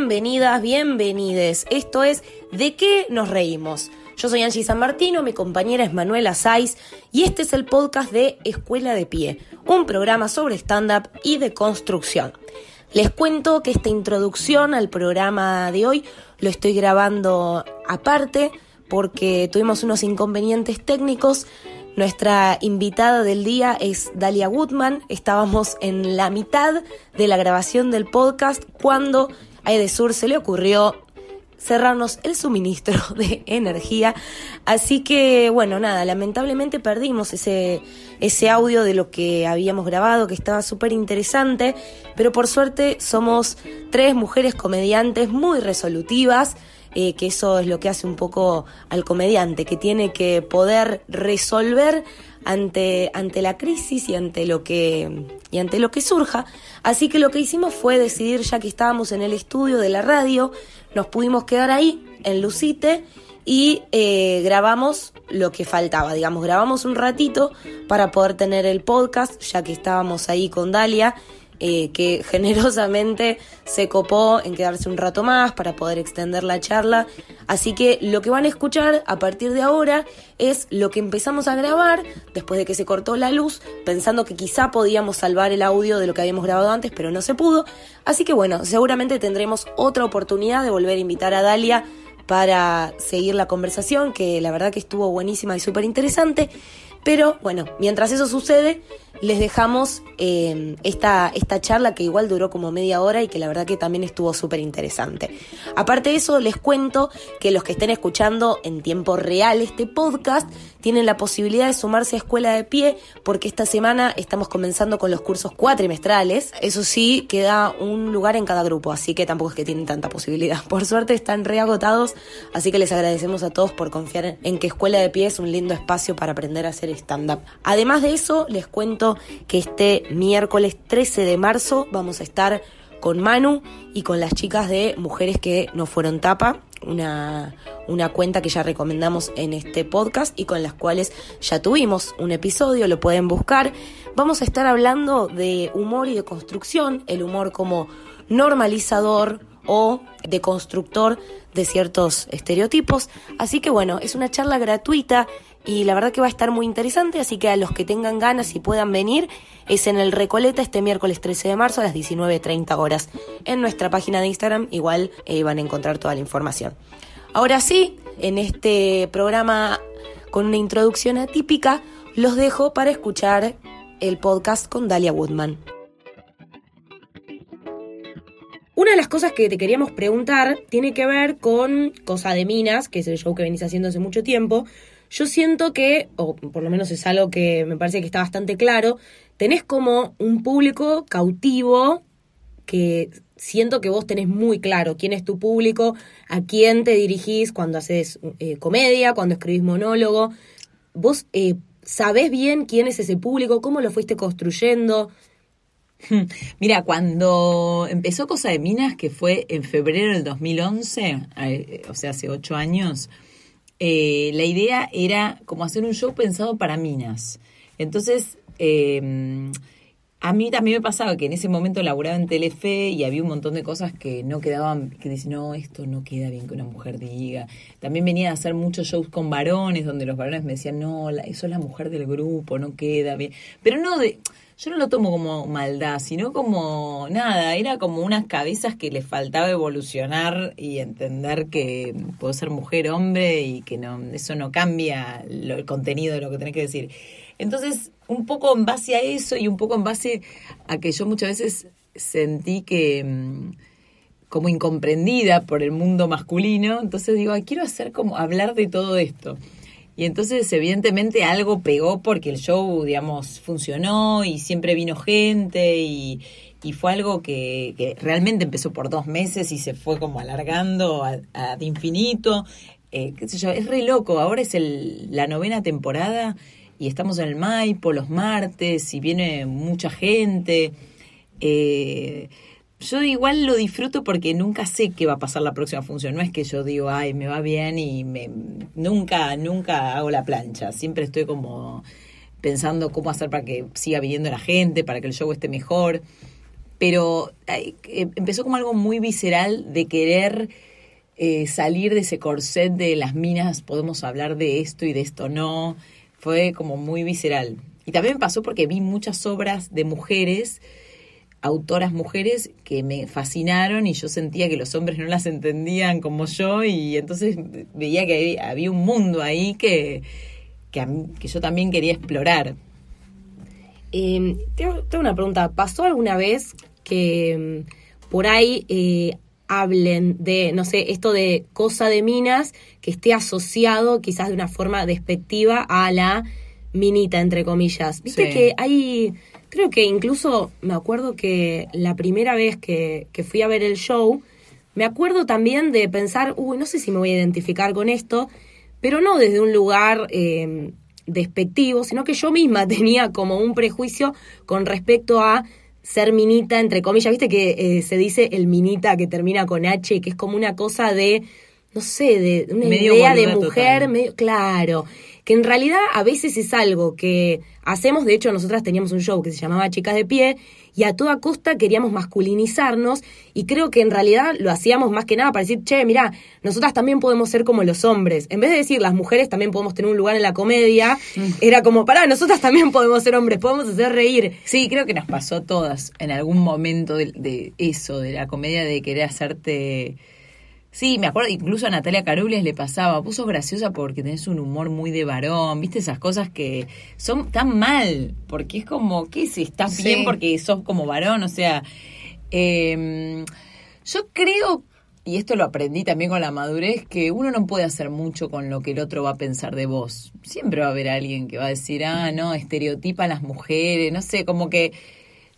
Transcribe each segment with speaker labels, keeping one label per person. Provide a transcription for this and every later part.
Speaker 1: Bienvenidas, bienvenides. Esto es ¿De qué nos reímos? Yo soy Angie San Martino, mi compañera es Manuela Saiz y este es el podcast de Escuela de Pie, un programa sobre stand-up y de construcción. Les cuento que esta introducción al programa de hoy lo estoy grabando aparte porque tuvimos unos inconvenientes técnicos nuestra invitada del día es Dalia Woodman. Estábamos en la mitad de la grabación del podcast cuando a Edesur se le ocurrió cerrarnos el suministro de energía. Así que, bueno, nada, lamentablemente perdimos ese, ese audio de lo que habíamos grabado, que estaba súper interesante, pero por suerte somos tres mujeres comediantes muy resolutivas eh, que eso es lo que hace un poco al comediante, que tiene que poder resolver ante, ante la crisis y ante lo que y ante lo que surja. Así que lo que hicimos fue decidir, ya que estábamos en el estudio de la radio, nos pudimos quedar ahí, en Lucite, y eh, grabamos lo que faltaba, digamos, grabamos un ratito para poder tener el podcast, ya que estábamos ahí con Dalia eh, que generosamente se copó en quedarse un rato más para poder extender la charla. Así que lo que van a escuchar a partir de ahora es lo que empezamos a grabar después de que se cortó la luz, pensando que quizá podíamos salvar el audio de lo que habíamos grabado antes, pero no se pudo. Así que bueno, seguramente tendremos otra oportunidad de volver a invitar a Dalia para seguir la conversación, que la verdad que estuvo buenísima y súper interesante. Pero bueno, mientras eso sucede, les dejamos eh, esta, esta charla que igual duró como media hora y que la verdad que también estuvo súper interesante. Aparte de eso, les cuento que los que estén escuchando en tiempo real este podcast tienen la posibilidad de sumarse a Escuela de Pie porque esta semana estamos comenzando con los cursos cuatrimestrales. Eso sí, queda un lugar en cada grupo, así que tampoco es que tienen tanta posibilidad. Por suerte están reagotados, así que les agradecemos a todos por confiar en que Escuela de Pie es un lindo espacio para aprender a hacer stand-up. Además de eso, les cuento que este miércoles 13 de marzo vamos a estar con Manu y con las chicas de Mujeres que no fueron tapa, una, una, cuenta que ya recomendamos en este podcast y con las cuales ya tuvimos un episodio, lo pueden buscar. Vamos a estar hablando de humor y de construcción, el humor como normalizador o de constructor de ciertos estereotipos. Así que bueno, es una charla gratuita y la verdad que va a estar muy interesante, así que a los que tengan ganas y puedan venir, es en el Recoleta este miércoles 13 de marzo a las 19.30 horas. En nuestra página de Instagram igual eh, van a encontrar toda la información. Ahora sí, en este programa con una introducción atípica, los dejo para escuchar el podcast con Dalia Woodman. Una de las cosas que te queríamos preguntar tiene que ver con Cosa de Minas, que es el show que venís haciendo hace mucho tiempo, yo siento que, o por lo menos es algo que me parece que está bastante claro, tenés como un público cautivo que siento que vos tenés muy claro quién es tu público, a quién te dirigís cuando haces eh, comedia, cuando escribís monólogo. Vos eh, sabés bien quién es ese público, cómo lo fuiste construyendo.
Speaker 2: Mira, cuando empezó Cosa de Minas, que fue en febrero del 2011, eh, o sea, hace ocho años, eh, la idea era como hacer un show pensado para minas. Entonces, em, a mí también me pasaba que en ese momento laburaba en Telefe y había un montón de cosas que no quedaban, que dicen, no, esto no queda bien que una mujer diga. También venía a hacer muchos shows con varones, donde los varones me decían, no, eso es la mujer del grupo, no queda bien. Pero no de yo no lo tomo como maldad, sino como nada, era como unas cabezas que le faltaba evolucionar y entender que puedo ser mujer, hombre y que no eso no cambia el contenido de lo que tenés que decir. Entonces, un poco en base a eso y un poco en base a que yo muchas veces sentí que mm, como incomprendida por el mundo masculino, entonces digo, quiero hacer como hablar de todo esto. Y entonces, evidentemente, algo pegó porque el show, digamos, funcionó y siempre vino gente y, fue algo que, realmente empezó por dos meses y se fue como alargando ad infinito. Eh, qué es re loco. Ahora es el, la novena temporada y estamos en el Maipo los martes y viene mucha gente. Eh, yo igual lo disfruto porque nunca sé qué va a pasar la próxima función. No es que yo digo, ay, me va bien y me, nunca, nunca hago la plancha. Siempre estoy como pensando cómo hacer para que siga viniendo la gente, para que el show esté mejor. pero eh, empezó como algo muy visceral de querer eh, salir de ese corset de las minas, podemos hablar de esto y de esto no, fue como muy visceral. Y también pasó porque vi muchas obras de mujeres, autoras mujeres, que me fascinaron y yo sentía que los hombres no las entendían como yo y entonces veía que había un mundo ahí que, que, que yo también quería explorar.
Speaker 1: Eh, tengo, una pregunta. ¿Pasó alguna vez que mm, por ahí eh, hablen de, no sé, esto de cosa de minas que esté asociado quizás de una forma despectiva a la minita, entre comillas? Viste que hay, creo que incluso me acuerdo que la primera vez que, que fui a ver el show, me acuerdo también de pensar, uy, no sé si me voy a identificar con esto, pero no desde un lugar eh, despectivo, sino que yo misma tenía como un prejuicio con respecto a ser minita, entre comillas, viste que eh, se dice el minita que termina con H, que es como una cosa de, no sé, de una idea de mujer, medio, claro, que en realidad a veces es algo que hacemos, de hecho nosotras teníamos un show que se llamaba Chicas de Pie, y a toda costa queríamos masculinizarnos y creo que en realidad lo hacíamos más que nada para decir, che, mira, nosotras también podemos ser como los hombres. En vez de decir las mujeres también podemos tener un lugar en la comedia, mm. era como, pará, nosotras también podemos ser hombres, podemos hacer reír.
Speaker 2: Sí, creo que nos pasó todas en algún momento de eso, de la comedia, de querer hacerte Sí, me acuerdo, incluso a Natalia Carules le pasaba, puso graciosa porque tenés un humor muy de varón, viste esas cosas que son tan mal, porque es como, ¿qué es? Estás bien porque sos como varón, o sea, em, yo creo, y esto lo aprendí también con la madurez, que uno no puede hacer mucho con lo que el otro va a pensar de vos. Siempre va a haber alguien que va a decir, ah, no, estereotipa a las mujeres, no sé, como que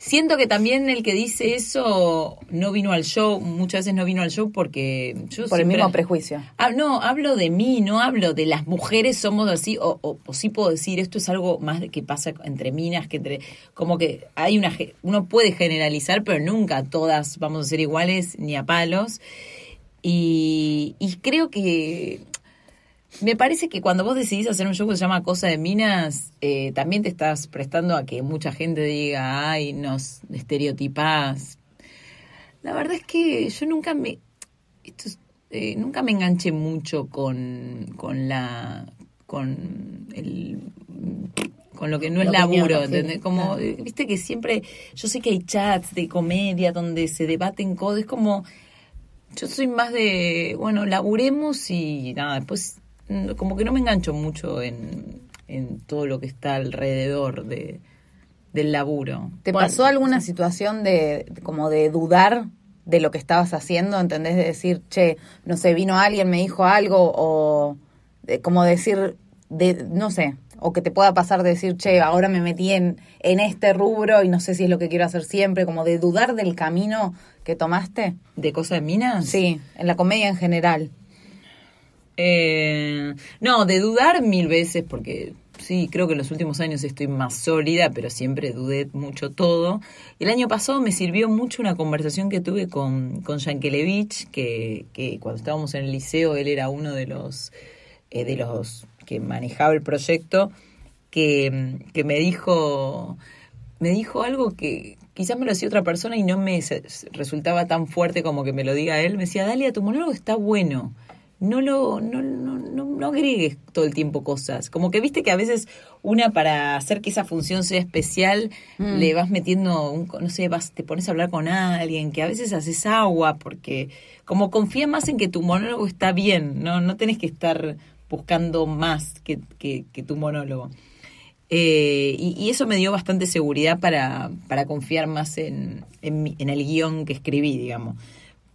Speaker 2: Siento que también el que dice eso no vino al show, muchas veces no vino al show porque
Speaker 3: yo Por el mismo prejuicio.
Speaker 2: Ah, no, hablo de mí, no hablo de las mujeres somos así, o, o, sí puedo decir, esto es algo más que pasa entre minas, que entre, como que hay una, uno puede generalizar, pero nunca todas vamos a ser iguales ni a palos. Y, y creo que me parece que cuando vos decidís hacer un show que se llama Cosa de Minas, eh, también te estás prestando a que mucha gente diga, ay, nos estereotipás. La verdad es que yo nunca me... Eh, nunca me enganché mucho con, con la... con el con lo que no es laburo, ¿entendés? Como, viste que siempre, yo sé que hay chats de comedia donde se debaten cosas, es como, yo soy más de, bueno, laburemos y nada, después como que no me engancho mucho en, todo lo que está alrededor de, del laburo.
Speaker 3: ¿Te pasó alguna situación de como de dudar de lo que estabas haciendo? ¿Entendés? De decir, che, no sé, vino alguien, me dijo algo, o como decir, de, no sé, o que te pueda pasar de decir, che, ahora me metí en, en este rubro y no sé si es lo que quiero hacer siempre, como de dudar del camino que tomaste.
Speaker 2: ¿De cosas de minas?
Speaker 3: Sí, en la comedia en general.
Speaker 2: Eh, no, de dudar mil veces, porque sí, creo que en los últimos años estoy más sólida, pero siempre dudé mucho todo. El año pasado me sirvió mucho una conversación que tuve con, con Yankelevich, que, que cuando estábamos en el liceo él era uno de los, eh, de los que manejaba el proyecto, que, que me dijo me dijo algo que quizás me lo decía otra persona y no me resultaba tan fuerte como que me lo diga él. Me decía, Dalia, tu monólogo está bueno no lo no, no, no, agregues todo el tiempo cosas. Como que viste que a veces una para hacer que esa función sea especial mm. le vas metiendo, un, no sé, vas, te pones a hablar con alguien, que a veces haces agua porque como confía más en que tu monólogo está bien, no, no tenés que estar buscando más que, que, tu monólogo. Eh, y, eso me dio bastante seguridad para, para confiar más en, en, en el guion que escribí, digamos.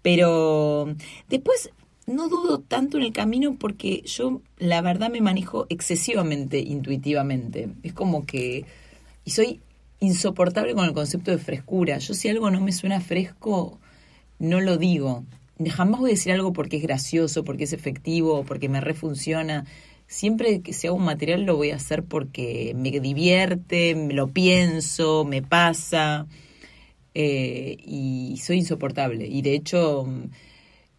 Speaker 2: Pero después no dudo tanto en el camino porque yo la verdad me manejo excesivamente intuitivamente. Es como que... Y soy insoportable con el concepto de frescura. Yo si algo no me suena fresco, no lo digo. Jamás voy a decir algo porque es gracioso, porque es efectivo, porque me refunciona. Siempre que sea un material lo voy a hacer porque me divierte, me lo pienso, me pasa. Eh, y soy insoportable. Y de hecho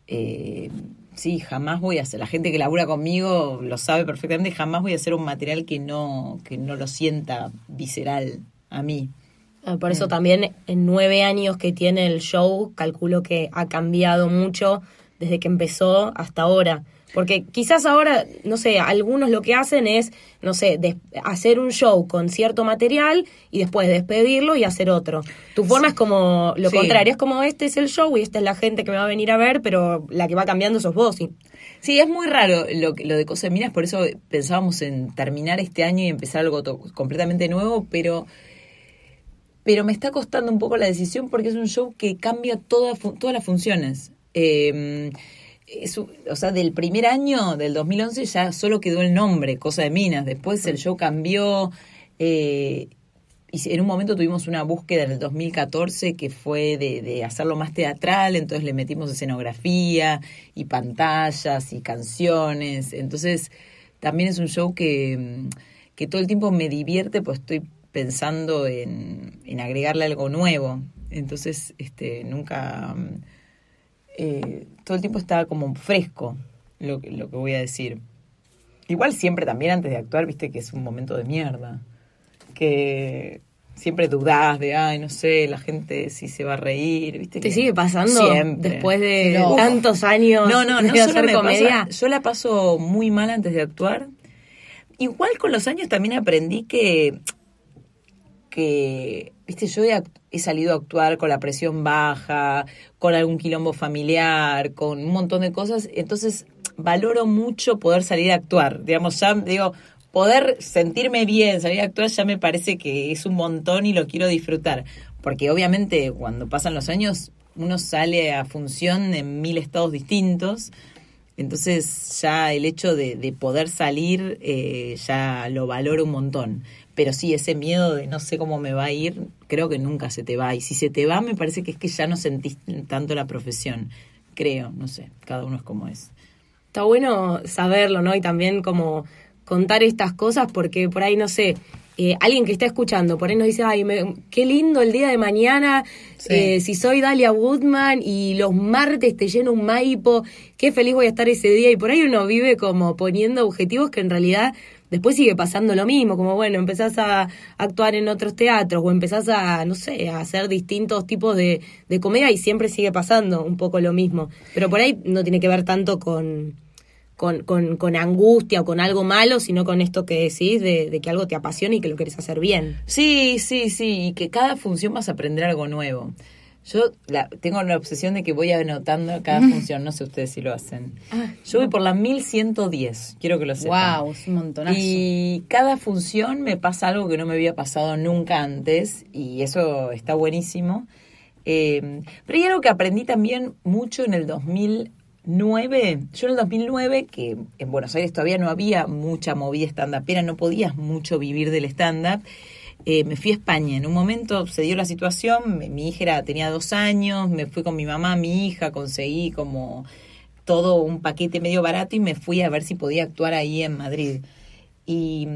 Speaker 2: eh, sí, jamás voy a hacer, la gente que labura conmigo lo sabe perfectamente, jamás voy a hacer un material que no, que no lo sienta visceral a mí.
Speaker 1: Ah, Por eso también en nueve años que tiene el show, calculo que ha cambiado mucho desde que empezó hasta ahora. Porque quizás ahora, no sé, algunos lo que hacen es, no sé, des- hacer un show con cierto material y después despedirlo y hacer otro. Tu forma es como lo
Speaker 2: Sí.
Speaker 1: contrario, es como este es el show y esta es la gente que me va a venir a ver, pero la que va cambiando sos vos. Y
Speaker 2: Sí, es muy raro lo, que- lo de Cosa de Minas, por eso pensábamos en terminar este año y empezar algo completamente nuevo, pero, pero me está costando un poco la decisión porque es un show que cambia toda, todas las funciones. Eh, es o sea, del primer año, del 2011, ya solo quedó el nombre, Cosa de Minas. Después el show cambió. eh, y en un momento tuvimos una búsqueda en el 2014 que fue de, de hacerlo más teatral, entonces le metimos escenografía y pantallas y canciones. Entonces también es un show que, mm, que todo el tiempo me divierte, pues estoy pensando en, en agregarle algo nuevo. Entonces, este, nunca... eh, todo el tiempo está como fresco lo, que- lo que voy a decir. Igual siempre también antes de actuar, viste que es un momento de mierda. Que siempre dudás de, ay, no sé, la gente si se va a reír, viste.
Speaker 1: ¿Te
Speaker 2: que
Speaker 1: sigue pasando
Speaker 2: siempre.
Speaker 1: después de
Speaker 3: No.
Speaker 1: tantos años
Speaker 2: No, no, no
Speaker 1: de hacer
Speaker 2: me
Speaker 1: comedia?
Speaker 2: pasa- yo la paso muy mal antes de actuar. Igual con los años también aprendí que, que viste, yo he, salido a actuar con la presión baja, con algún quilombo familiar, con un montón de cosas. Entonces valoro mucho poder salir a actuar. Digamos, ya digo, poder sentirme bien, salir a actuar ya me parece que es un montón y lo quiero disfrutar. Porque obviamente cuando pasan los años uno sale a función en mil estados distintos. Entonces ya el hecho de, de poder salir eh, ya lo valoro un montón. Pero sí, ese miedo de no sé cómo me va a ir, creo que nunca se te va. Y si se te va, me parece que es que ya no sentís tanto la profesión. Creo, no sé, cada uno es como es.
Speaker 1: Está bueno saberlo, ¿no? Y también como contar estas cosas porque por ahí, no sé, eh, alguien que está escuchando, por ahí nos dice, ay, me- qué lindo el día de mañana,
Speaker 2: Sí.
Speaker 1: eh, si soy Dalia Woodman y los martes te lleno un maipo, qué feliz voy a estar ese día. Y por ahí uno vive como poniendo objetivos que en realidad después sigue pasando lo mismo, como bueno, empezás a actuar en otros teatros o empezás a, no sé, a hacer distintos tipos de, de comedia y siempre sigue pasando un poco lo mismo. Pero por ahí no tiene que ver tanto con, con, con, con angustia o con algo malo, sino con esto que decís de, de que algo te apasiona y que lo querés hacer bien.
Speaker 2: Sí, sí, sí, y que cada función vas a aprender algo nuevo. Yo la, tengo la obsesión de que voy anotando cada función, no sé ustedes si lo hacen. Yo voy por la 1110, quiero que lo sepan.
Speaker 3: Wow, es un montonazo.
Speaker 2: Y cada función me pasa algo que no me había pasado nunca antes y eso está buenísimo. Eh, pero hay algo que aprendí también mucho en el 2009. Yo en el 2009, que en Buenos Aires todavía no había mucha movida stand-upera, no podías mucho vivir del stand-up, eh, me fui a España. En un momento se dio la situación, mi, hija tenía dos años, me fui con mi mamá, mi hija, conseguí como todo un paquete medio barato y me fui a ver si podía actuar ahí en Madrid. Y,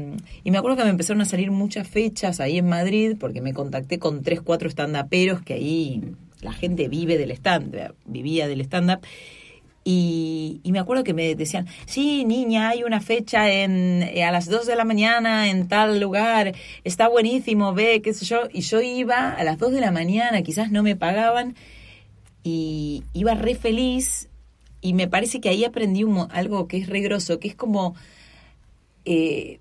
Speaker 2: y me acuerdo que me empezaron a salir muchas fechas ahí en Madrid porque me contacté con tres, cuatro stand-uperos que ahí la gente vive del stand vivía del stand-up. Y, y me acuerdo que me decían, sí, niña, hay una fecha en, eh, a las 2 de la mañana en tal lugar, está buenísimo, ve, qué sé yo. Y yo iba a las 2 de la mañana, quizás no me pagaban, y iba re feliz. Y me parece que ahí aprendí algo que es re grosso, que es como eh,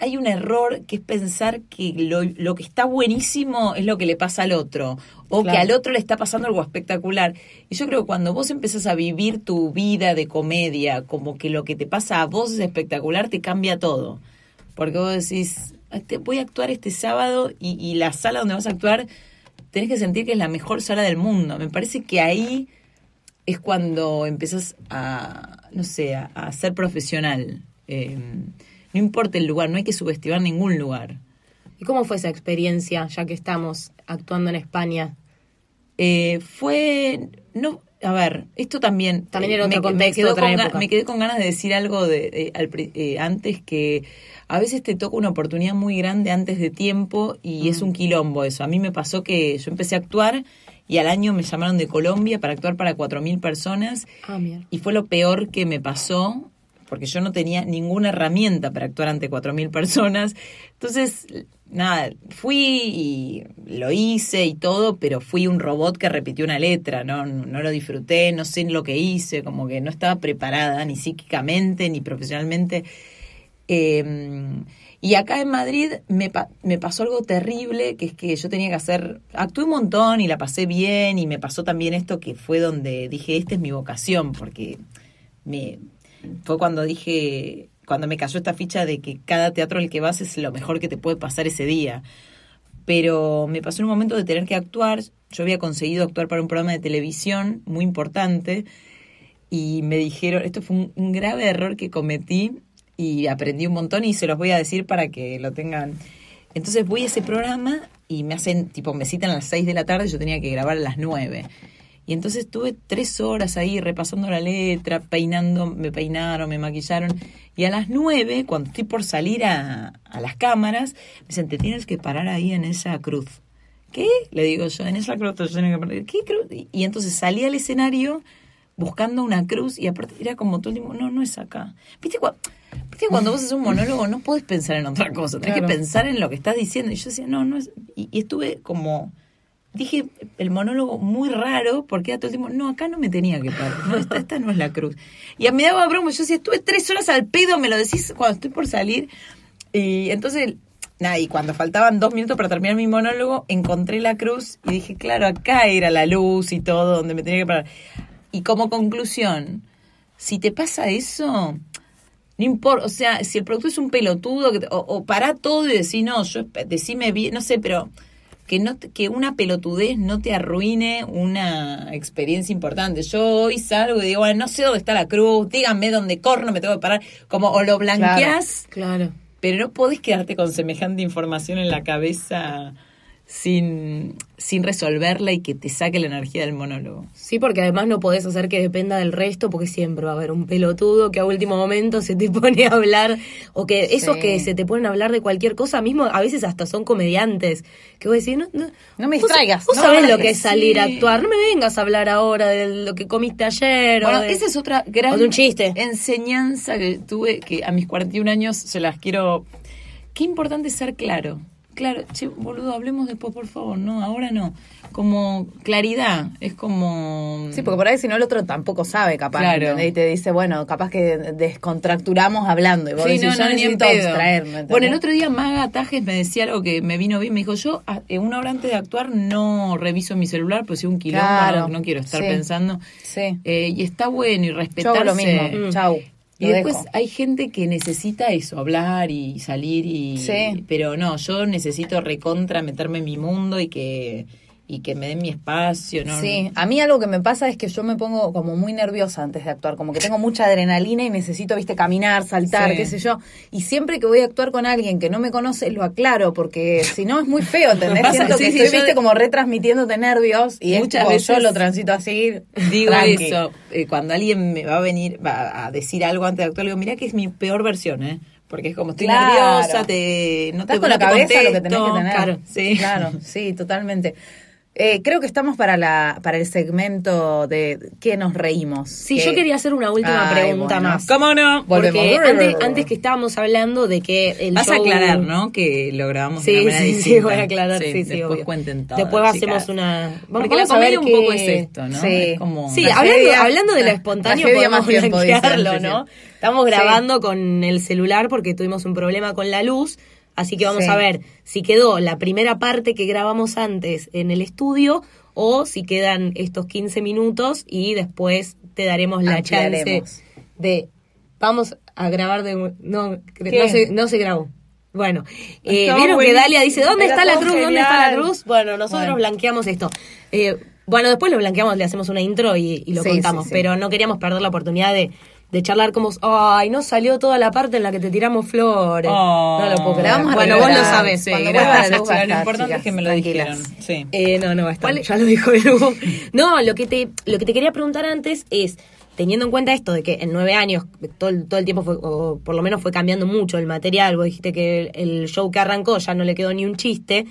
Speaker 2: hay un error que es pensar que lo, lo que está buenísimo es lo que le pasa al otro o que al otro le está pasando algo espectacular. Y yo creo que cuando vos empezás a vivir tu vida de comedia como que lo que te pasa a vos es espectacular, te cambia todo. Porque vos decís, "Este- voy a actuar este sábado y, y la sala donde vas a actuar tenés que sentir que es la mejor sala del mundo. Me parece que ahí es cuando empiezas a, no sé, a, a ser profesional. Eh, no importa el lugar, no hay que subestimar ningún lugar.
Speaker 1: ¿Y cómo fue esa experiencia, ya que estamos actuando en España?
Speaker 2: Eh, fue, no, a ver, esto también...
Speaker 1: También
Speaker 2: eh,
Speaker 1: era otro
Speaker 2: me,
Speaker 1: contexto,
Speaker 2: me quedó
Speaker 1: otra
Speaker 2: con
Speaker 1: época.
Speaker 2: me quedé con ganas de decir algo de, al pri- eh, antes que a veces te toca una oportunidad muy grande antes de tiempo y es un quilombo eso. A mí me pasó que yo empecé a actuar y al año me llamaron de Colombia para actuar para 4.000 personas
Speaker 1: Ah,
Speaker 2: y fue lo peor que me pasó porque yo no tenía ninguna herramienta para actuar ante 4.000 personas. Entonces, nada, fui y lo hice y todo, pero fui un robot que repitió una letra, ¿no? No lo disfruté, no sé lo que hice, como que no estaba preparada ni psíquicamente ni profesionalmente. Em, y acá en Madrid me, me pasó algo terrible, que es que yo tenía que hacer, actué un montón y la pasé bien y me pasó también esto que fue donde dije, esta es mi vocación, porque me fue cuando dije, cuando me cayó esta ficha de que cada teatro al que vas es lo mejor que te puede pasar ese día. Pero me pasó un momento de tener que actuar, yo había conseguido actuar para un programa de televisión muy importante y me dijeron, esto fue un grave error que cometí y aprendí un montón y se los voy a decir para que lo tengan. Entonces voy a ese programa y me hacen, tipo, me citan a las 6 de la tarde, yo tenía que grabar a las 9. Y entonces estuve tres horas ahí repasando la letra, peinando, me peinaron, me maquillaron. Y a las nueve, cuando estoy por salir a, a las cámaras, me dicen, te tienes que parar ahí en esa cruz. ¿Qué? Le digo yo, en esa cruz, yo tengo que parar. ¿Qué cruz? Y entonces salí al escenario buscando una cruz y aparte era como todo el tiempo, no, no es acá. ¿Viste, cuando vos haces un monólogo no puedes pensar en otra cosa, tenés que pensar en lo que estás diciendo. Y yo decía, no, no es... Y, estuve como... Dije el monólogo muy raro porque era todo el tiempo, no, acá no me tenía que parar, no, esta, esta no es la cruz. Y a me daba broma, yo decía, estuve tres horas al pedo, me lo decís cuando estoy por salir. Y entonces nada, y cuando faltaban dos minutos para terminar mi monólogo, encontré la cruz y dije, claro, acá era la luz y todo, donde me tenía que parar. Y como conclusión, si te pasa eso, no importa, o sea, si el producto es un pelotudo, o, para todo y decir, no, yo decime bien, no sé, pero que no que una pelotudez no te arruine una experiencia importante. Yo hoy salgo y digo, bueno, no sé dónde está la cruz, díganme dónde corno me tengo que parar, como o lo blanqueas,
Speaker 1: claro.
Speaker 2: pero no podés quedarte con semejante información en la cabeza sin, sin resolverla y que te saque la energía del monólogo.
Speaker 1: Sí, porque además no podés hacer que dependa del resto, porque siempre va a haber un pelotudo que a último momento se te pone a hablar, o que esos que se te ponen a hablar de cualquier cosa, mismo a veces hasta son comediantes, que vos decís, no,
Speaker 3: no, me distraigas.
Speaker 1: Vos, sabés lo que es salir a actuar, no me vengas a hablar ahora de lo que comiste ayer.
Speaker 2: Bueno,
Speaker 1: o
Speaker 2: esa es otra gran
Speaker 1: un chiste.
Speaker 2: enseñanza que tuve, que a mis 41 años se las quiero... Qué importante es ser claro Claro, che, boludo, hablemos después, por favor. No, ahora no. Como claridad, es como...
Speaker 3: Sí, porque por ahí si no el otro tampoco sabe, capaz. Claro. Y te dice, bueno, capaz que descontracturamos hablando. Y vos sí, decís, no, no, necesito abstraerme.
Speaker 2: Bueno, el otro día Maga Tajes me decía algo que me vino bien. Me dijo, yo ah, una hora antes de actuar no reviso mi celular, pues si un kilómetro no quiero estar pensando. Sí. Eh, y está bueno y respetarse. Yo
Speaker 3: lo mismo. Chau.
Speaker 2: Y después hay gente que necesita eso, hablar y salir y... Pero no, yo necesito recontra meterme en mi mundo y que y que me den mi espacio, ¿no?
Speaker 3: Sí, a mí algo que me pasa es que yo me pongo como muy nerviosa antes de actuar, como que tengo mucha adrenalina y necesito, viste, caminar, saltar, qué sé yo. Y siempre que voy a actuar con alguien que no me conoce, lo aclaro, porque si no es muy feo, ¿entendés? Siento que estoy, viste, como retransmitiéndote nervios y muchas veces yo lo transito así.
Speaker 2: Digo eso, eh, cuando alguien me va a venir, va a decir algo antes de actuar, le digo, mira que es mi peor versión, ¿eh? porque es como estoy nerviosa, te, no
Speaker 3: Estás
Speaker 2: te
Speaker 3: con la cabeza lo que tenés que tener.
Speaker 2: Claro, sí.
Speaker 3: Claro, sí, totalmente. Eh, creo que estamos para la para el segmento de ¿qué nos reímos?
Speaker 1: Sí, yo quería hacer una última pregunta más.
Speaker 2: ¿Cómo no?
Speaker 1: Porque antes, que estábamos hablando de que el
Speaker 2: Vas a aclarar, ¿no? Que lo grabamos
Speaker 1: sí,
Speaker 2: de una
Speaker 1: sí, Sí, voy a aclarar, sí, sí,
Speaker 2: Después cuenten todo.
Speaker 1: Después hacemos una...
Speaker 2: Vamos, Porque la comedia un poco es esto, ¿no?
Speaker 1: Sí, sí hablando, hablando de lo espontáneo podemos blanquearlo, ¿no? Estamos grabando con el celular porque tuvimos un problema con la luz Así que vamos a ver si quedó la primera parte que grabamos antes en el estudio o si quedan estos 15 minutos y después te daremos la chance de... Vamos a grabar de... No, no se, no se grabó. Bueno, eh, vieron que Dalia dice, ¿dónde está la cruz? ¿Dónde está la cruz? Bueno, nosotros blanqueamos esto. Eh, bueno, después lo blanqueamos, le hacemos una intro y, lo contamos, pero no queríamos perder la oportunidad de, de charlar como, ay, no salió toda la parte en la que te tiramos flores.
Speaker 2: no
Speaker 1: lo
Speaker 2: puedo creer.
Speaker 1: bueno, vos lo sabes.
Speaker 2: Sí, gracias, lo importante es que me lo dijeron. Sí.
Speaker 1: Eh, no, no. Ya lo dijo Hugo. no, lo que, te, lo que te quería preguntar antes es, teniendo en cuenta esto de que en nueve años todo, todo el tiempo fue, o por lo menos fue cambiando mucho el material, vos dijiste que el, show que arrancó ya no le quedó ni un chiste,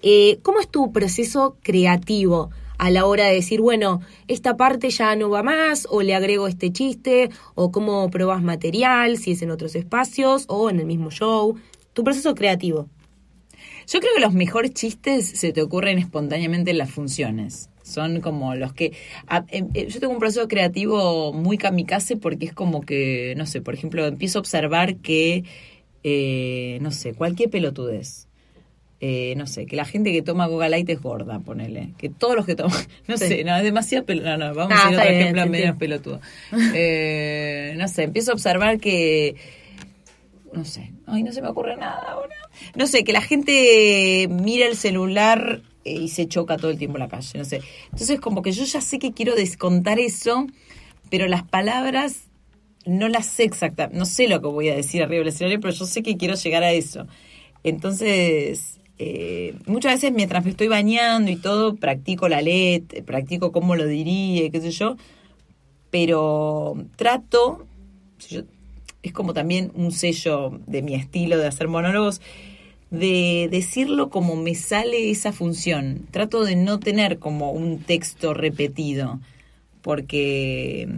Speaker 1: eh, ¿cómo es tu proceso creativo? A la hora de decir, bueno, esta parte ya no va más, o le agrego este chiste, o cómo probás material, si es en otros espacios, o en el mismo show. Tu proceso creativo.
Speaker 2: Yo creo que los mejores chistes se te ocurren espontáneamente en las funciones. Son como los que... Em, eh, yo tengo un proceso creativo muy kamikaze porque es como que, no sé, por ejemplo, empiezo a observar que, eh, no sé, cualquier pelotudez. Eh, no sé, que la gente que toma Coca Light es gorda, ponele. Que todos los que toman, no sé, no, es demasiado No, no, vamos a ir otro ejemplo menos pelotudo. no sé, empiezo a observar que no sé, ay, no se me ocurre nada ahora. No sé, que la gente mira el celular eh, y se choca todo el tiempo en la calle, no sé. Entonces, como que yo ya sé que quiero descontar eso, pero las palabras no las sé exactamente, no sé lo que voy a decir arriba del escenario, pero yo sé que quiero llegar a eso. Entonces, eh, muchas veces mientras me estoy bañando y todo, practico la letra, practico cómo lo diría, qué sé yo, pero trato, es como también un sello de mi estilo de hacer monólogos, de decirlo como me sale esa función. Trato de no tener como un texto repetido, porque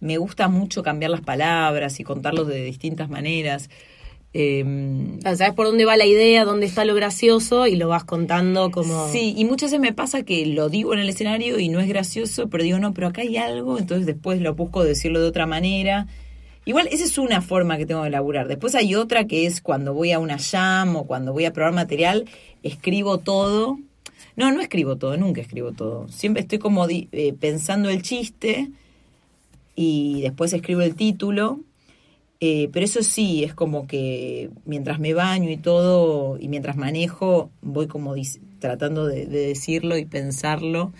Speaker 2: me gusta mucho cambiar las palabras y contarlos de distintas maneras.
Speaker 1: Eh, Sabes por dónde va la idea, dónde está lo gracioso y lo vas contando como...
Speaker 2: Sí, y muchas veces me pasa que lo digo en el escenario y no es gracioso, pero digo, no, pero acá hay algo, entonces después lo busco decirlo de otra manera Igual esa es una forma que tengo de elaborar. Después hay otra que es cuando voy a una jam o cuando voy a probar material, escribo todo. No, no escribo todo, nunca escribo todo. Siempre estoy como eh, pensando el chiste y después escribo el título. Eh, pero eso sí, es como que mientras me baño y todo, y mientras manejo, voy como tratando de decirlo y pensarlo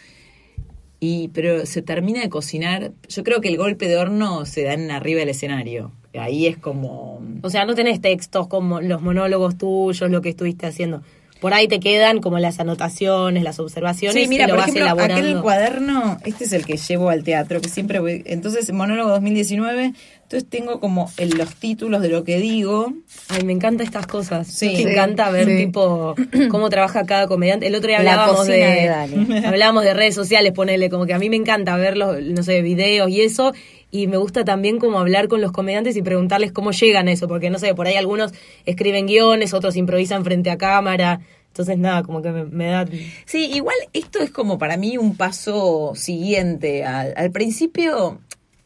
Speaker 2: y pero se termina de cocinar. Yo creo que el golpe de horno se da en arriba del escenario. Ahí es como...
Speaker 1: O sea, no tenés textos como los monólogos tuyos, lo que estuviste haciendo. Por ahí te quedan como las anotaciones, las observaciones.
Speaker 2: Sí, mira, por ejemplo, aquel cuaderno, este es el que llevo al teatro, que siempre voy... Entonces, monólogo 2019 entonces tengo como los títulos de lo que digo.
Speaker 1: Ay, me encantan estas cosas. Sí, me encanta ver tipo cómo trabaja cada comediante. El otro día hablábamos de, hablábamos de redes sociales, ponele, como que a mí me encanta ver los, no sé, videos y eso. Y me gusta también como hablar con los comediantes y preguntarles cómo llegan a eso, porque no sé, por ahí algunos escriben guiones, otros improvisan frente a cámara. Entonces, nada, como que me, da...
Speaker 2: Sí, igual esto es como para mí un paso siguiente. Al, al principio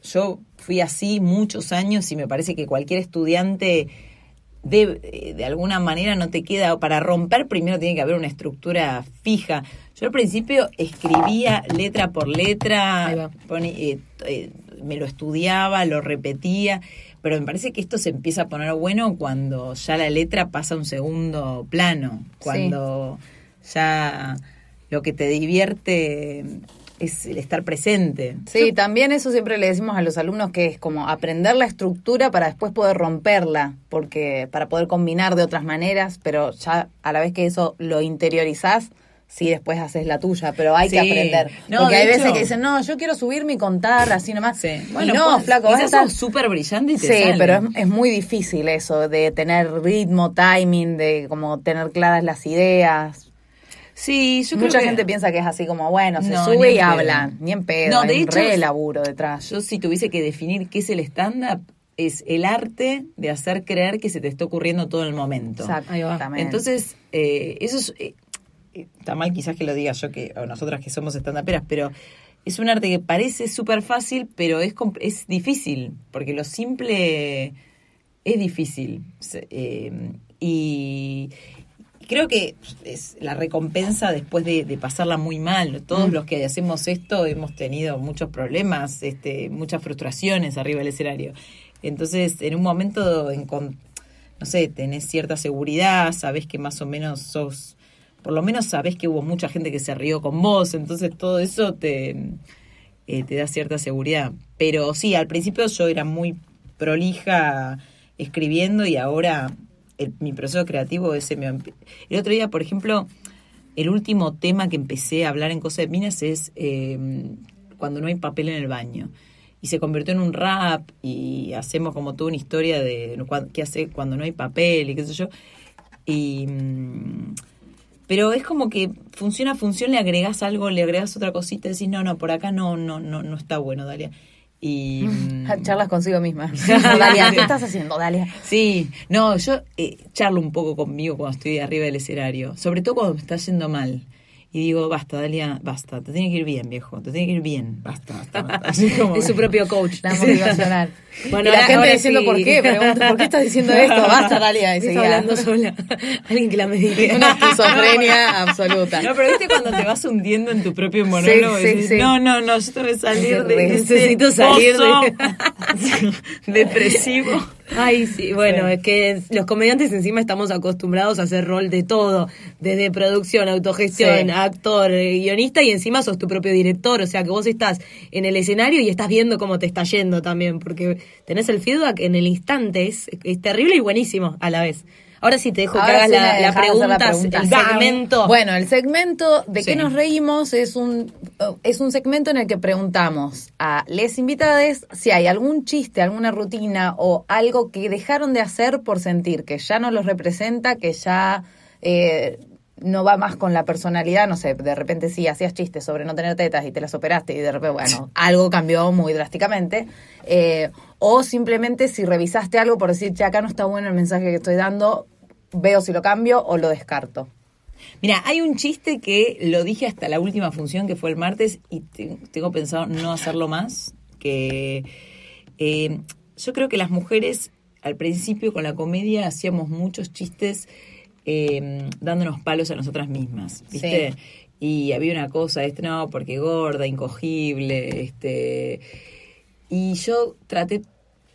Speaker 2: yo fui así muchos años y me parece que cualquier estudiante de, de alguna manera no te queda, para romper primero tiene que haber una estructura fija. Yo al principio escribía letra por letra, eh, eh, me lo estudiaba, lo repetía, pero me parece que esto se empieza a poner bueno cuando ya la letra pasa a un segundo plano, cuando ya lo que te divierte es el estar presente.
Speaker 3: Sí, también eso siempre le decimos a los alumnos que es como aprender la estructura para después poder romperla, porque para poder combinar de otras maneras, pero ya a la vez que eso lo interiorizás, sí después haces la tuya, pero hay que aprender. porque hay veces que dicen, no, yo quiero subirme y contar así nomás. Sí.
Speaker 2: Bueno, no, pues, flaco, vas a estar súper brillante y te
Speaker 3: Sí, pero es, es, muy difícil eso, de tener ritmo, timing, de como tener claras las ideas.
Speaker 2: Sí, yo
Speaker 3: Mucha gente piensa que es así como, bueno, se sube y habla, ni en pedo, no, de hay hecho, re laburo detrás.
Speaker 2: Yo si tuviese que definir qué es el stand-up, es el arte de hacer creer que se te está ocurriendo todo el momento.
Speaker 3: Exactamente.
Speaker 2: Entonces, eh, eso es, eh, está mal quizás que lo diga yo, que o nosotras que somos stand-uperas, pero es un arte que parece súper fácil, pero es, es difícil, porque lo simple es difícil. Eh, y, creo que es la recompensa después de, pasarla muy mal. Todos mm. los que hacemos esto hemos tenido muchos problemas, este, muchas frustraciones arriba del escenario. Entonces, en un momento, en, no sé, tenés cierta seguridad, sabés que más o menos sos, por lo menos sabés que hubo mucha gente que se rió con vos, entonces todo eso te, eh, te da cierta seguridad. Pero sí, al principio yo era muy prolija escribiendo y ahora mi proceso creativo ese El otro día, por ejemplo, el último tema que empecé a hablar en Cosa de Minas es em, cuando no hay papel en el baño. Y se convirtió en un rap y hacemos como toda una historia de qué hace cuando no hay papel y qué sé yo. Y, mm, Pero es como que funciona, función, le agregas algo, le agregas otra cosita, decís, no, no, por acá no, no, no, no está bueno, Dalia. Y mm,
Speaker 3: Charlas consigo misma. Dalia, ¿qué estás haciendo, Dalia?
Speaker 2: Sí, no, yo eh, charlo un poco conmigo cuando estoy arriba del escenario, sobre todo cuando me está yendo mal. Y digo, basta, Dalia, basta, te tiene que ir bien, viejo, te tiene que ir bien, basta, basta, basta. Así como-
Speaker 1: Es su propio coach.
Speaker 3: La motivacional.
Speaker 1: Bueno,
Speaker 3: y la gente diciendo
Speaker 1: sí.
Speaker 3: por qué, pregunto, ¿por qué estás diciendo esto? Basta, Dalia. Y seguía.
Speaker 1: hablando sola. Alguien que la medite.
Speaker 3: Una esquizofrenia absoluta.
Speaker 2: No, pero viste cuando te vas hundiendo en tu propio monólogo
Speaker 3: Sí,
Speaker 2: y
Speaker 3: sí.
Speaker 2: no, no, no, yo tengo que salir de
Speaker 1: Necesito
Speaker 2: ese
Speaker 1: salir de-
Speaker 2: depresivo.
Speaker 1: Ay, sí, bueno,
Speaker 2: Sí.
Speaker 1: es que los comediantes encima estamos acostumbrados a hacer rol de todo, desde producción, autogestión,
Speaker 3: Sí.
Speaker 1: actor, guionista y encima sos tu propio director, o sea que vos estás en el escenario y estás viendo cómo te está yendo también, porque tenés el feedback en el instante, es, es terrible y buenísimo a la vez. Ahora sí te dejo que hagas
Speaker 3: sí
Speaker 1: la, pregunta,
Speaker 3: la pregunta.
Speaker 1: el segmento.
Speaker 3: Bueno, el segmento de
Speaker 2: Sí.
Speaker 3: qué nos reímos es un es un segmento en el que preguntamos a les invitades si hay algún chiste, alguna rutina o algo que dejaron de hacer por sentir que ya no los representa, que ya eh, no va más con la personalidad, no sé, de repente sí hacías chistes sobre no tener tetas y te las operaste y de repente, bueno, algo cambió muy drásticamente. Eh, o simplemente si revisaste algo por decir, che, acá no está bueno el mensaje que estoy dando, veo si lo cambio o lo descarto.
Speaker 2: Mira, hay un chiste que lo dije hasta la última función que fue el martes y te- tengo pensado no hacerlo más, que eh, yo creo que las mujeres al principio con la comedia hacíamos muchos chistes eh, dándonos palos a nosotras mismas, ¿viste?
Speaker 3: Sí.
Speaker 2: Y había una cosa, este no, porque gorda, incogible, este... Y yo traté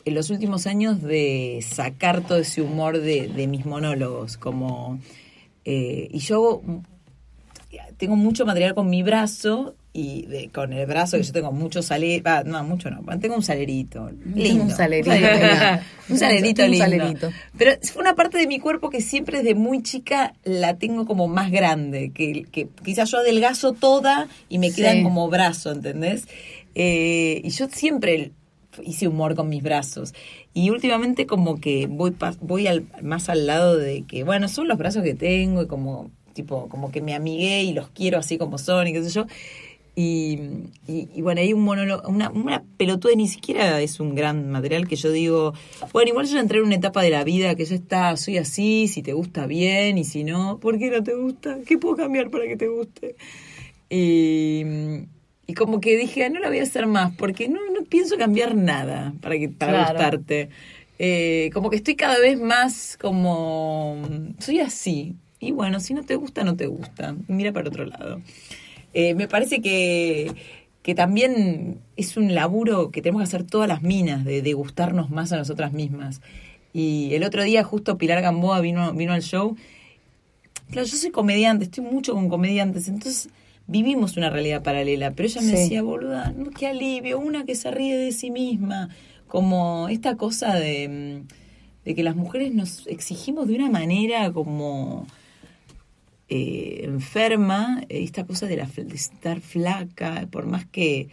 Speaker 2: en los últimos años de sacar todo ese humor de, de mis monólogos, como... eh, y yo tengo mucho material con mi brazo y de- con el brazo que yo tengo mucho saler, no, mucho no, tengo un salerito, lindo.
Speaker 3: Un salerito.
Speaker 2: un salerito
Speaker 3: Un
Speaker 2: lindo.
Speaker 3: salerito.
Speaker 2: Pero fue una parte de mi cuerpo que siempre desde muy chica la tengo como más grande, que, que quizás yo adelgazo toda y me quedan
Speaker 3: Sí.
Speaker 2: como brazo, ¿entendés? Eh, y yo siempre hice humor con mis brazos. Y últimamente como que voy voy al, más al lado de que, bueno, son los brazos que tengo y como, tipo, como que me amigué y los quiero así como son y qué sé yo. Y, y, y bueno, hay un monólogo, una, una pelotuda, ni siquiera es un gran material que yo digo, bueno, igual yo ya entré en una etapa de la vida que ya está, soy así, si te gusta bien y si no, ¿por qué no te gusta? ¿Qué puedo cambiar para que te guste? Y, y como que dije, "Ah, no la voy a hacer más, porque no, no pienso cambiar nada para, que, para
Speaker 3: Claro.
Speaker 2: gustarte. Eh, como que estoy cada vez más como, soy así. Y bueno, si no te gusta, no te gusta. Mira para otro lado. Eh, me parece que, que también es un laburo que tenemos que hacer todas las minas, de, de gustarnos más a nosotras mismas. Y el otro día justo Pilar Gamboa vino, vino al show. Claro, yo soy comediante, estoy mucho con comediantes, entonces vivimos una realidad paralela. Pero ella me
Speaker 3: Sí.
Speaker 2: decía, boluda, no, qué alivio, una que se ríe de sí misma. Como esta cosa de, mm, de que las mujeres nos exigimos de una manera como eh, enferma, eh, esta cosa de, la, de estar flaca, por más que,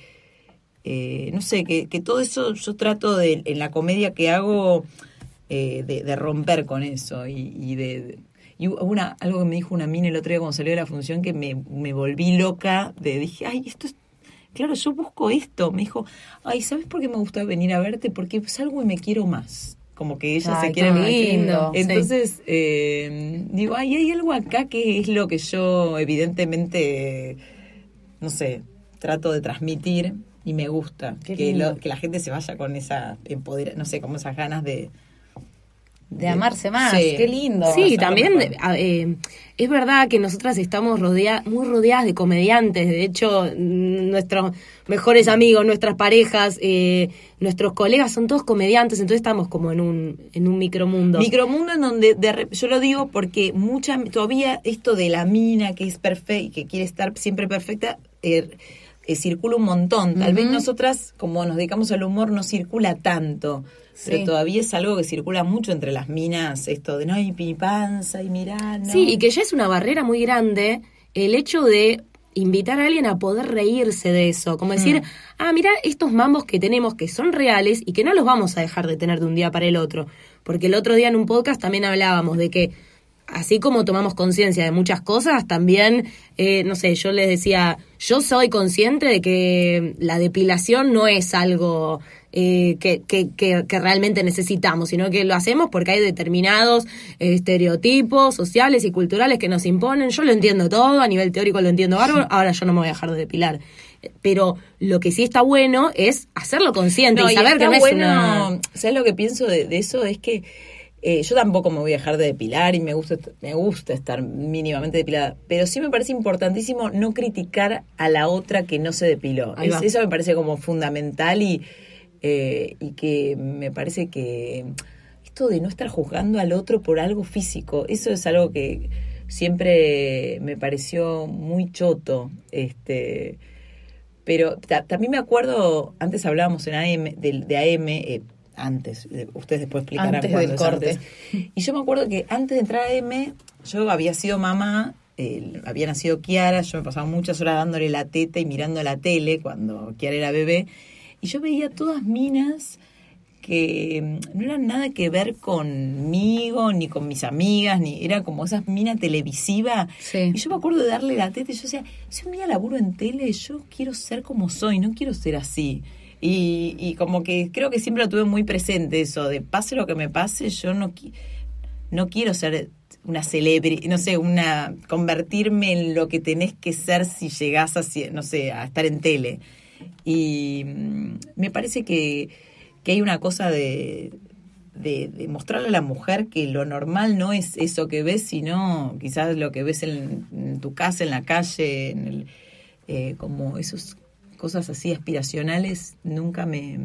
Speaker 2: eh, no sé, que, todo eso yo trato de, en la comedia que hago, eh, de, romper con eso y, de... Y una, algo que me dijo una mina el otro día cuando salió de la función que me, me volví loca, de dije, ay, esto es... Claro, yo busco esto. Me dijo, ay, ¿sabes por qué me gusta venir a verte? Porque salgo y me quiero más. Como que ella
Speaker 3: Ay,
Speaker 2: se quiere
Speaker 3: qué
Speaker 2: más.
Speaker 3: lindo.
Speaker 2: Entonces, eh, digo, ay, hay algo acá que es lo que yo evidentemente, no sé, trato de transmitir y me gusta. Que, lo- que la gente se vaya con esa empoder, no sé, como esas ganas de...
Speaker 3: De amarse más.
Speaker 2: Sí.
Speaker 3: Qué lindo.
Speaker 1: Sí, también eh, es verdad que nosotras estamos rodea muy rodeadas de comediantes. De hecho, nuestros mejores amigos, nuestras parejas, eh, nuestros colegas son todos comediantes. Entonces estamos como en un, en un micromundo.
Speaker 2: Micromundo en donde, de yo lo digo porque mucha, todavía esto de la mina que es perfecta y que quiere estar siempre perfecta, eh, eh, circula un montón. Tal vez nosotras, como nos dedicamos al humor, no circula tanto. Pero todavía es algo que circula mucho entre las minas, esto de no, y mi panza, y mirá, no.
Speaker 1: Sí, y que ya es una barrera muy grande el hecho de invitar a alguien a poder reírse de eso, como decir, ah, mira estos mambos que tenemos que son reales y que no los vamos a dejar de tener de un día para el otro, porque el otro día en un podcast también hablábamos de que así como tomamos conciencia de muchas cosas, también, eh, no sé, yo les decía, yo soy consciente de que la depilación no es algo eh, que, que, que, que realmente necesitamos, sino que lo hacemos porque hay determinados estereotipos sociales y culturales que nos imponen. Yo lo entiendo todo, a nivel teórico lo entiendo bárbaro, ahora yo no me voy a dejar de depilar. Pero lo que sí está bueno es hacerlo consciente
Speaker 2: No,
Speaker 1: y
Speaker 2: y
Speaker 1: saber
Speaker 2: está
Speaker 1: que no es
Speaker 2: bueno,
Speaker 1: una...
Speaker 2: ¿Sabes lo que pienso de, de eso? Es que eh, yo tampoco me voy a dejar de depilar y me gusta, me gusta estar mínimamente depilada, pero sí me parece importantísimo no criticar a la otra que no se depiló. Es- eso me parece como fundamental y, eh, y que me parece que esto de no estar juzgando al otro por algo físico, eso es algo que siempre me pareció muy choto. Este, pero ta- también me acuerdo, antes hablábamos en AM, de, de AM, eh, antes, ustedes después explicarán
Speaker 3: Antes
Speaker 2: cuándo
Speaker 3: del
Speaker 2: es
Speaker 3: corte.
Speaker 2: antes. Y yo me acuerdo que antes de entrar a AM, yo había sido mamá, eh, había nacido Kiara, yo me pasaba muchas horas dándole la teta y mirando la tele cuando Kiara era bebé, y yo veía todas minas que mm, no eran nada que ver conmigo, ni con mis amigas, ni era como esa mina televisiva.
Speaker 3: Sí.
Speaker 2: Y yo me acuerdo de darle la teta y yo decía, si un día laburo en tele, yo quiero ser como soy, no quiero ser así. Y, y como que creo que siempre lo tuve muy presente eso, de pase lo que me pase, yo no, qui- no quiero ser una celebrity, no sé, una convertirme en lo que tenés que ser si llegás a, no sé, a estar en tele. Y mm, me parece que, que hay una cosa de, de, mostrarle a la mujer que lo normal no es eso que ves, sino quizás lo que ves en, tu casa, en la calle, en el, eh, como esas cosas así aspiracionales nunca me,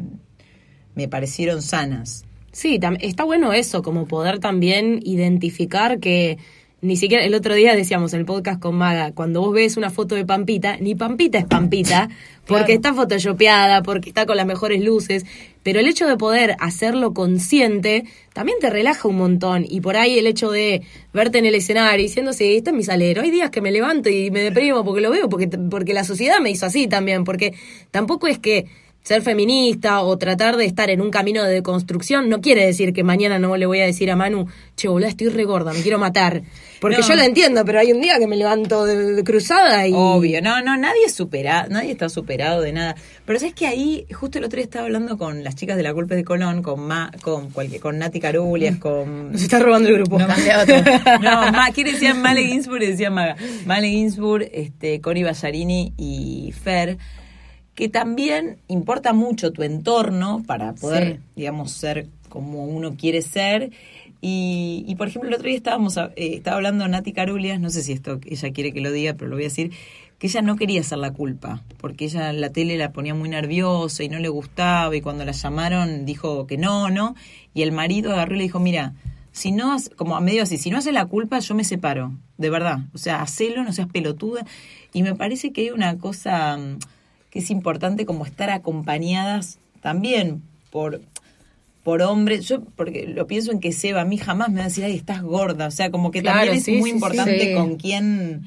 Speaker 2: me parecieron sanas.
Speaker 1: Sí, está bueno eso, como poder también identificar que ni siquiera el otro día decíamos en el podcast con Maga, cuando vos ves una foto de Pampita, ni Pampita es Pampita, porque está photoshopeada, porque está con las mejores luces, pero el hecho de poder hacerlo consciente también te relaja un montón. Y por ahí el hecho de verte en el escenario diciendo, sí, este es mi salero, hay días que me levanto y me deprimo porque lo veo, porque, porque la sociedad me hizo así también, porque tampoco es que ser feminista o tratar de estar en un camino de deconstrucción no quiere decir que mañana no le voy a decir a Manu, che, boludo, estoy re gorda, me quiero matar. Porque
Speaker 2: No.
Speaker 1: yo lo entiendo, pero hay un día que me levanto de, de cruzada y...
Speaker 2: Obvio, no, no, nadie es superado, nadie está superado de nada. Pero sabes que ahí, justo el otro día estaba hablando con las chicas de la Culpa de Colón, con Ma, con cualquier, con Nati Carulias, con
Speaker 1: Nos está robando el grupo.
Speaker 2: No, no, Ma, ¿quién decía Male Ginsburg? Decía Maga. Male Ginsburg, este, Cori Ballarini y Fer, que también importa mucho tu entorno para poder,
Speaker 3: Sí.
Speaker 2: digamos, ser como uno quiere ser. Y, y, por ejemplo, el otro día estábamos, eh, estaba hablando Nati Carulias, no sé si esto ella quiere que lo diga, pero lo voy a decir, que ella no quería hacer la culpa, porque ella en la tele la ponía muy nerviosa y no le gustaba, y cuando la llamaron dijo que no, ¿no? Y el marido agarró y le dijo, mira, si no, hace- como a medio así, si no hace la culpa, yo me separo, de verdad. O sea, hacelo, no seas pelotuda. Y me parece que hay una cosa mm, que es importante como estar acompañadas también por por hombres, yo porque lo pienso en que Seba a mí jamás me va a decir, ay, estás gorda, o sea, como que
Speaker 1: Claro,
Speaker 2: también es
Speaker 1: sí,
Speaker 2: muy
Speaker 1: sí,
Speaker 2: importante
Speaker 3: sí.
Speaker 2: con quién,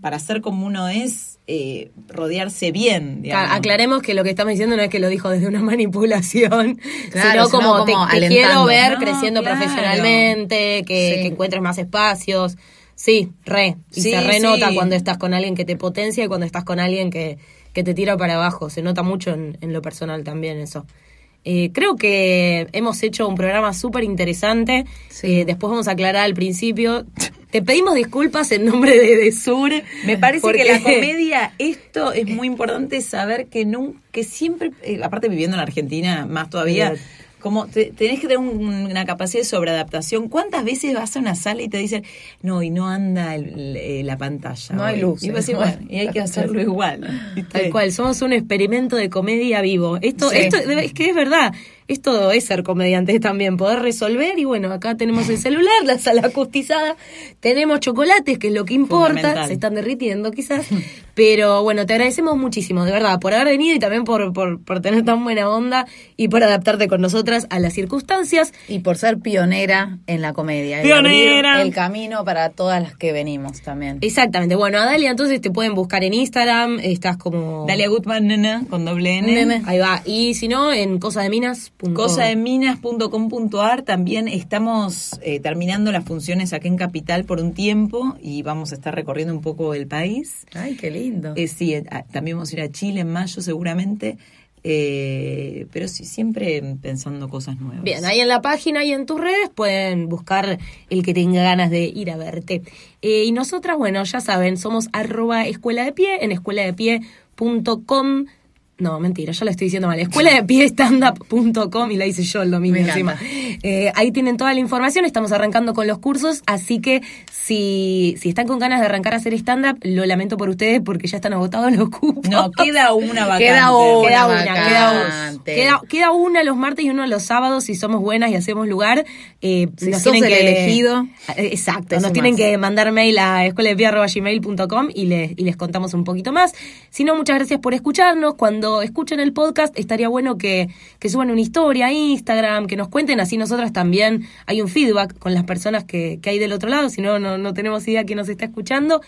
Speaker 2: para ser como uno es, eh, rodearse bien, digamos.
Speaker 1: Aclaremos que lo que estamos diciendo no es que lo dijo desde una manipulación,
Speaker 3: Claro,
Speaker 1: sino como,
Speaker 3: sino
Speaker 1: te,
Speaker 3: como
Speaker 1: te
Speaker 3: alentando.
Speaker 1: quiero ver
Speaker 2: No,
Speaker 1: creciendo
Speaker 2: claro.
Speaker 1: profesionalmente, que encuentres más espacios. Sí, re. Y
Speaker 2: Sí,
Speaker 1: se renota
Speaker 2: sí.
Speaker 1: cuando estás con alguien que te potencia y cuando estás con alguien que, que te tira para abajo. Se nota mucho en, en lo personal también eso. Eh, creo que hemos hecho un programa súper interesante.
Speaker 3: Sí.
Speaker 1: Eh, después vamos a aclarar al principio. Te pedimos disculpas en nombre de, de Sur.
Speaker 2: Me parece
Speaker 1: porque-
Speaker 2: que la comedia, esto es muy importante saber que no, que siempre, eh, aparte viviendo en Argentina más todavía. Como te- tenés que tener un- una capacidad de sobreadaptación. ¿Cuántas veces vas a una sala y te dicen, no, y no anda el- eh, la pantalla?
Speaker 3: No hay
Speaker 2: hoy"?
Speaker 3: luces.
Speaker 2: Y, vos decís, bueno, y hay que hacerlo igual.
Speaker 1: Tal cual, somos un experimento de comedia vivo. Esto,
Speaker 3: Sí.
Speaker 1: esto es que es verdad. Esto es ser comediante también, poder resolver y bueno, acá tenemos el celular, la sala acustizada, tenemos chocolates, que es lo que importa, se están derritiendo quizás, pero bueno, te agradecemos muchísimo, de verdad, por haber venido y también por, por, por tener tan buena onda y por adaptarte con nosotras a las circunstancias.
Speaker 3: Y por ser pionera en la comedia.
Speaker 2: Pionera.
Speaker 3: el camino para todas las que venimos también.
Speaker 1: Exactamente, bueno, a Dalia entonces te pueden buscar en Instagram, estás como...
Speaker 2: Dalia Gutman, nena, con doble N.
Speaker 1: Ahí va, y si no, en
Speaker 2: Cosademinas.com.ar también estamos eh, terminando las funciones aquí en Capital por un tiempo y vamos a estar recorriendo un poco el país.
Speaker 3: Ay, qué lindo.
Speaker 2: Eh, sí, eh, también vamos a ir a Chile en mayo seguramente. Eh, pero sí, siempre pensando cosas nuevas.
Speaker 1: Bien, ahí en la página y en tus redes pueden buscar el que tenga ganas de ir a verte. Eh, y nosotras, bueno, ya saben, somos arroba escuela de pie en escueladepie.com. No, mentira, ya lo estoy diciendo mal. Escuela de pie standup.com y la hice yo el domingo
Speaker 3: Me
Speaker 1: encima. Eh, ahí tienen toda la información, estamos arrancando con los cursos, así que si, si están con ganas de arrancar a hacer stand-up, lo lamento por ustedes porque ya están agotados los cupos.
Speaker 2: No, queda una vacante.
Speaker 3: Queda una.
Speaker 1: Queda una,
Speaker 3: vacante.
Speaker 1: queda, una. queda, queda una los martes y uno los sábados si somos buenas y hacemos lugar. Eh,
Speaker 3: Si
Speaker 1: nos
Speaker 3: sos
Speaker 1: tienen
Speaker 3: el
Speaker 1: que,
Speaker 3: elegido,
Speaker 1: Eh, Exacto, nos tienen que mandar mail a escueladepie.gmail.com y les, y les contamos un poquito más. Si no, muchas gracias por escucharnos. Cuando escuchen el podcast, estaría bueno que, que suban una historia a Instagram, que nos cuenten, así nosotras también hay un feedback con las personas que, que hay del otro lado, si no, no, no tenemos idea quién nos está escuchando.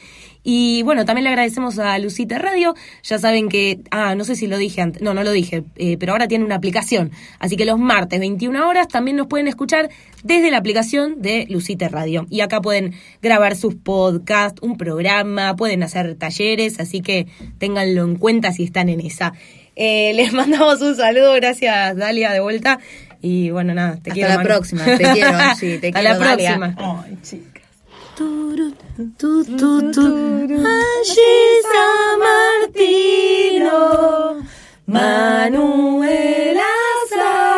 Speaker 1: Y bueno, también le agradecemos a Lucita Radio. Ya saben que, ah, no sé si lo dije antes, no, no lo dije, eh, pero ahora tiene una aplicación. Así que los martes, 21 horas, también nos pueden escuchar desde la aplicación de Lucita Radio. Y acá pueden grabar sus podcasts, un programa, pueden hacer talleres, así que ténganlo en cuenta si están en esa. Eh, les mandamos un saludo, gracias Dalia de vuelta. Y bueno, nada, te
Speaker 3: Hasta
Speaker 1: quiero.
Speaker 3: la
Speaker 1: Manu.
Speaker 3: próxima, te quiero, Angie, te
Speaker 1: Hasta
Speaker 3: quiero,
Speaker 1: la
Speaker 3: Dalia.
Speaker 1: próxima.
Speaker 2: Ay, chicas.
Speaker 1: Tu, Martino, Manuel Azar.